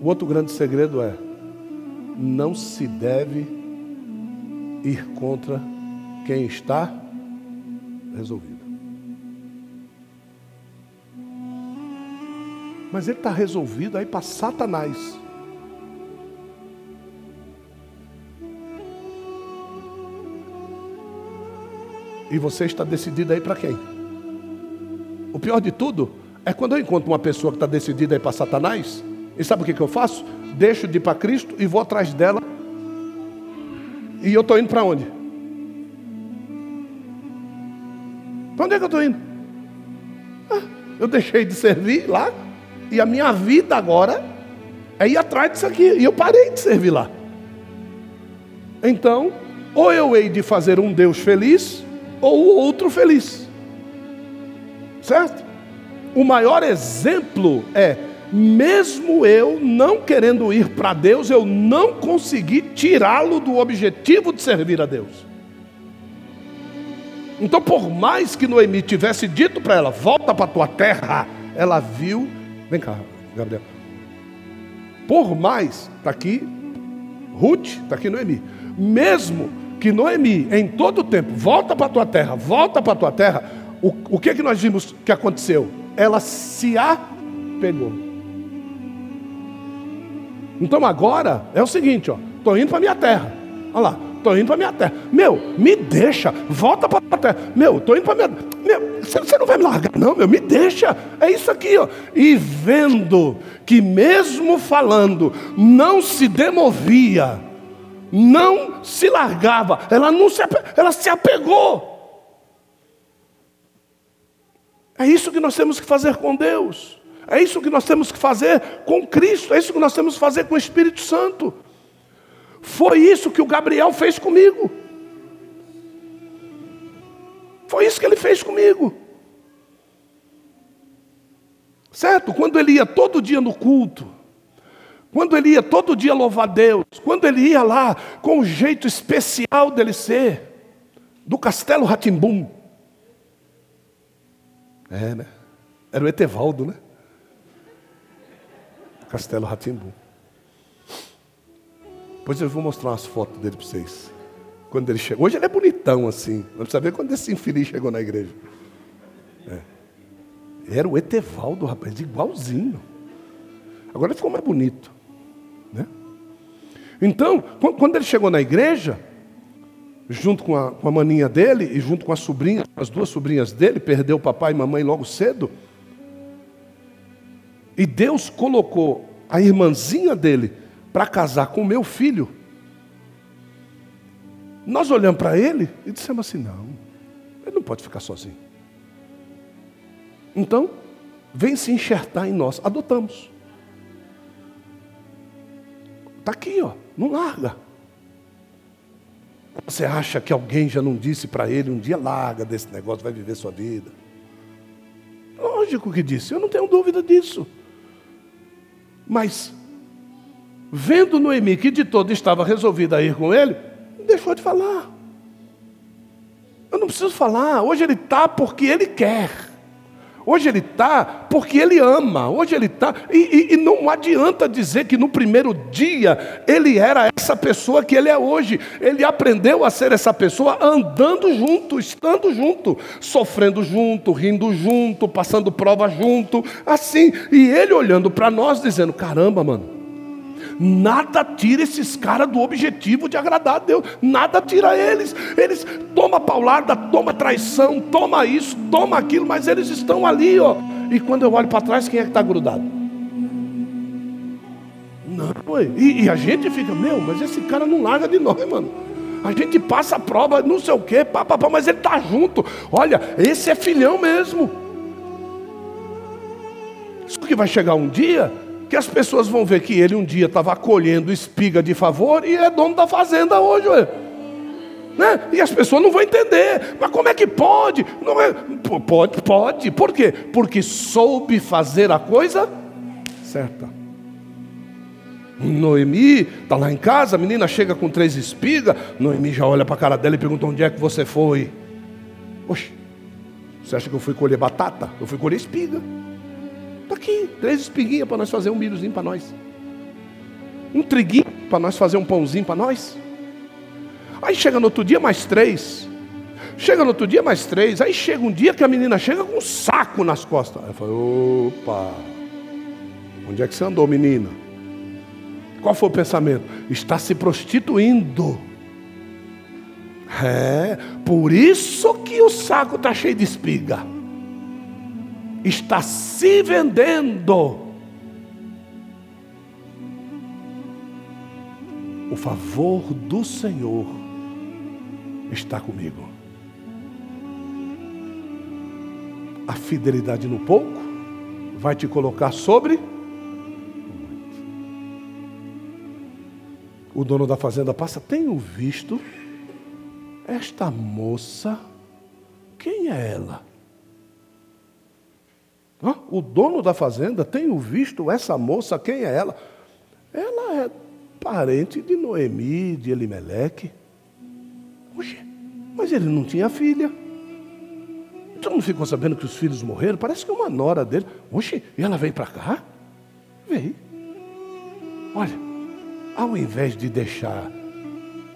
O outro grande segredo é não se deve ir contra quem está resolvido. Mas ele está resolvido aí para Satanás. E você está decidido aí para quem? O pior de tudo é quando eu encontro uma pessoa que está decidida aí para Satanás. E sabe o que, que eu faço? Deixo de ir para Cristo e vou atrás dela. E eu estou indo para onde? Para onde é que eu estou indo? Ah, eu deixei de servir lá e a minha vida agora é ir atrás disso aqui. E eu parei de servir lá. Então, ou eu hei de fazer um Deus feliz, ou o outro feliz. Certo? O maior exemplo é, mesmo eu não querendo ir para Deus, eu não consegui tirá-lo do objetivo de servir a Deus. Então, por mais que Noemi tivesse dito para ela, volta para tua terra, ela viu Vem cá, Gabriel. Por mais, está aqui, Ruth, está aqui Noemi. Mesmo que Noemi, em todo o tempo, volta para a tua terra, volta para a tua terra, o, o que, que nós vimos que aconteceu? Ela se apegou. Então agora é o seguinte, ó, estou indo para minha terra. Olha lá, estou indo para minha terra. Meu, me deixa, volta para a terra. Meu, estou indo para minha meu, você não vai me largar, não, meu, me deixa. É isso aqui, ó. E vendo que mesmo falando, não se demovia, não se largava, ela não se, ela se apegou. É isso que nós temos que fazer com Deus. É isso que nós temos que fazer com Cristo. É isso que nós temos que fazer com o Espírito Santo. Foi isso que o Gabriel fez comigo. Foi isso que ele fez comigo. Certo? Quando ele ia todo dia no culto, quando ele ia todo dia louvar Deus, quando ele ia lá com o jeito especial dele ser, do Castelo Ratimbum. É, né? Era o Etevaldo, né? Castelo Ratimbum. Depois eu vou mostrar umas fotos dele para vocês. Quando ele chegou. Hoje ele é bonitão assim. Vamos saber quando esse infeliz chegou na igreja. É. Era o Etevaldo, rapaz, igualzinho. Agora ele ficou mais bonito. Né? Então, quando ele chegou na igreja, junto com a, com a maninha dele e junto com as sobrinhas, as duas sobrinhas dele, perdeu o papai e mamãe logo cedo. E Deus colocou a irmãzinha dele para casar com meu filho. Nós olhamos para ele e dissemos assim: não, ele não pode ficar sozinho. Então, vem se enxertar em nós. Adotamos. Está aqui, ó, não larga. Você acha que alguém já não disse para ele um dia larga desse negócio, vai viver sua vida? Lógico que disse, eu não tenho dúvida disso. Mas, vendo Noemi que de todo estava resolvida a ir com ele, deixou de falar. Eu não preciso falar, hoje ele está porque ele quer. Hoje ele está porque ele ama. Hoje ele está. E, e, e, não adianta dizer que no primeiro dia ele era essa pessoa que ele é hoje. Ele aprendeu a ser essa pessoa andando junto, estando junto, sofrendo junto, rindo junto, passando prova junto, assim. E ele olhando para nós dizendo: caramba, mano. Nada tira esses caras do objetivo de agradar a Deus. Nada tira eles. Eles toma paulada, toma traição, toma isso, toma aquilo, mas eles estão ali, ó. E quando eu olho para trás, quem é que está grudado? Não, e, e, a gente fica, meu, mas esse cara não larga de nós, mano. A gente passa a prova, não sei o quê, pá, pá, pá, mas ele está junto. Olha, esse é filhão mesmo. Só que vai chegar um dia que as pessoas vão ver que ele um dia estava colhendo espiga de favor e é dono da fazenda hoje. Ué. Né? E as pessoas não vão entender. Mas como é que pode? Não é... Pode, pode. Por quê? Porque soube fazer a coisa certa. Noemi está lá em casa, a menina chega com três espigas. Noemi já olha para a cara dela e pergunta: onde é que você foi? Oxe, você acha que eu fui colher batata? Eu fui colher espiga. Está aqui, três espiguinhas para nós fazer um milhozinho para nós. Um triguinho para nós fazer um pãozinho para nós. Aí chega no outro dia mais três. Chega no outro dia mais três. Aí chega um dia que a menina chega com um saco nas costas. Aí fala, opa, onde é que você andou, menina? Qual foi o pensamento? Está se prostituindo. É, por isso que o saco está cheio de espiga está se vendendo. O favor do Senhor está comigo. A fidelidade no pouco vai te colocar sobre o dono da fazenda passa, tenho visto esta moça, quem é ela? O dono da fazenda, tenho visto essa moça, quem é ela? Ela é parente de Noemi, de Elimeleque. Oxe, mas ele não tinha filha. Todo mundo ficou sabendo que os filhos morreram. Parece que é uma nora dele. Oxe, e ela veio para cá? Veio. Olha, ao invés de deixar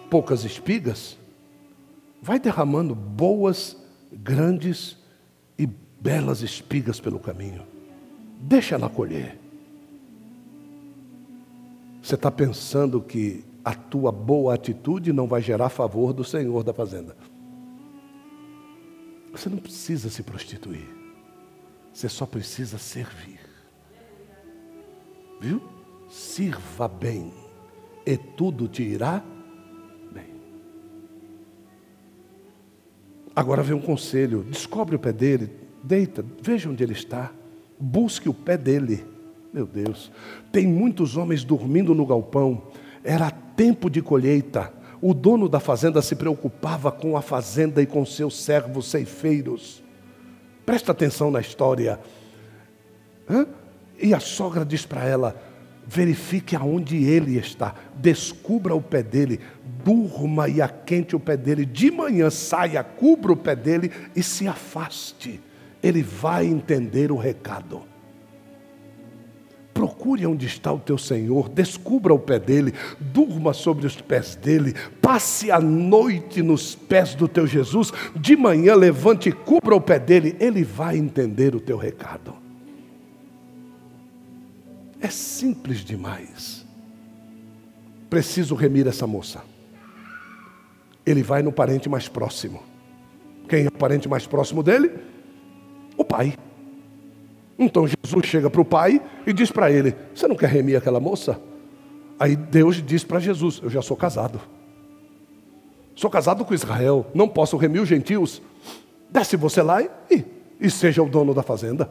poucas espigas, vai derramando boas, grandes e belas espigas pelo caminho. Deixa ela colher. Você está pensando que a tua boa atitude não vai gerar favor do Senhor da fazenda. Você não precisa se prostituir. Você só precisa servir. Viu? Sirva bem, e tudo te irá bem. Agora vem um conselho: descobre o pé dele, Deita, veja onde ele está. Busque o pé dele. Meu Deus, tem muitos homens dormindo no galpão. Era tempo de colheita. O dono da fazenda se preocupava com a fazenda e com seus servos ceifeiros. Presta atenção na história. Hã? E a sogra diz para ela: verifique aonde ele está, descubra o pé dele, durma e aquente o pé dele, de manhã saia, cubra o pé dele e se afaste. Ele vai entender o recado. Procure onde está o teu Senhor, descubra o pé dele, durma sobre os pés dele, passe a noite nos pés do teu Jesus, de manhã levante e cubra o pé dele, ele vai entender o teu recado. É simples demais. Preciso remir essa moça. Ele vai no parente mais próximo. Quem é o parente mais próximo dele? Pai. Então Jesus chega para o pai e diz para ele: Você não quer remir aquela moça? Aí Deus diz para Jesus: Eu já sou casado. Sou casado com Israel, não posso remir os gentios. Desce você lá e, e seja o dono da fazenda.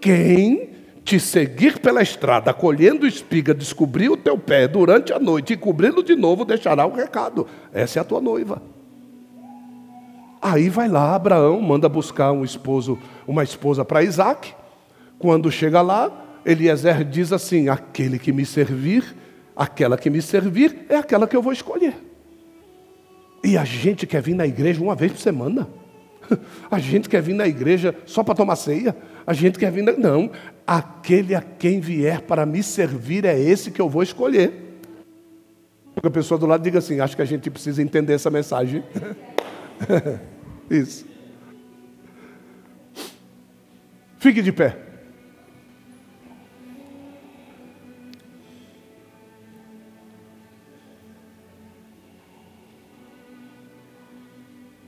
Quem te seguir pela estrada, colhendo espiga, descobrir o teu pé durante a noite e cobri-lo de novo, deixará o recado. Essa é a tua noiva. Aí vai lá, Abraão manda buscar um esposo, uma esposa para Isaac. Quando chega lá, Eliezer diz assim: aquele que me servir, aquela que me servir, é aquela que eu vou escolher. E a gente quer vir na igreja uma vez por semana. A gente quer vir na igreja só para tomar ceia. A gente quer vir. Na... Não. Aquele a quem vier para me servir é esse que eu vou escolher. A pessoa do lado diga assim: acho que a gente precisa entender essa mensagem. Isso. Fique de pé.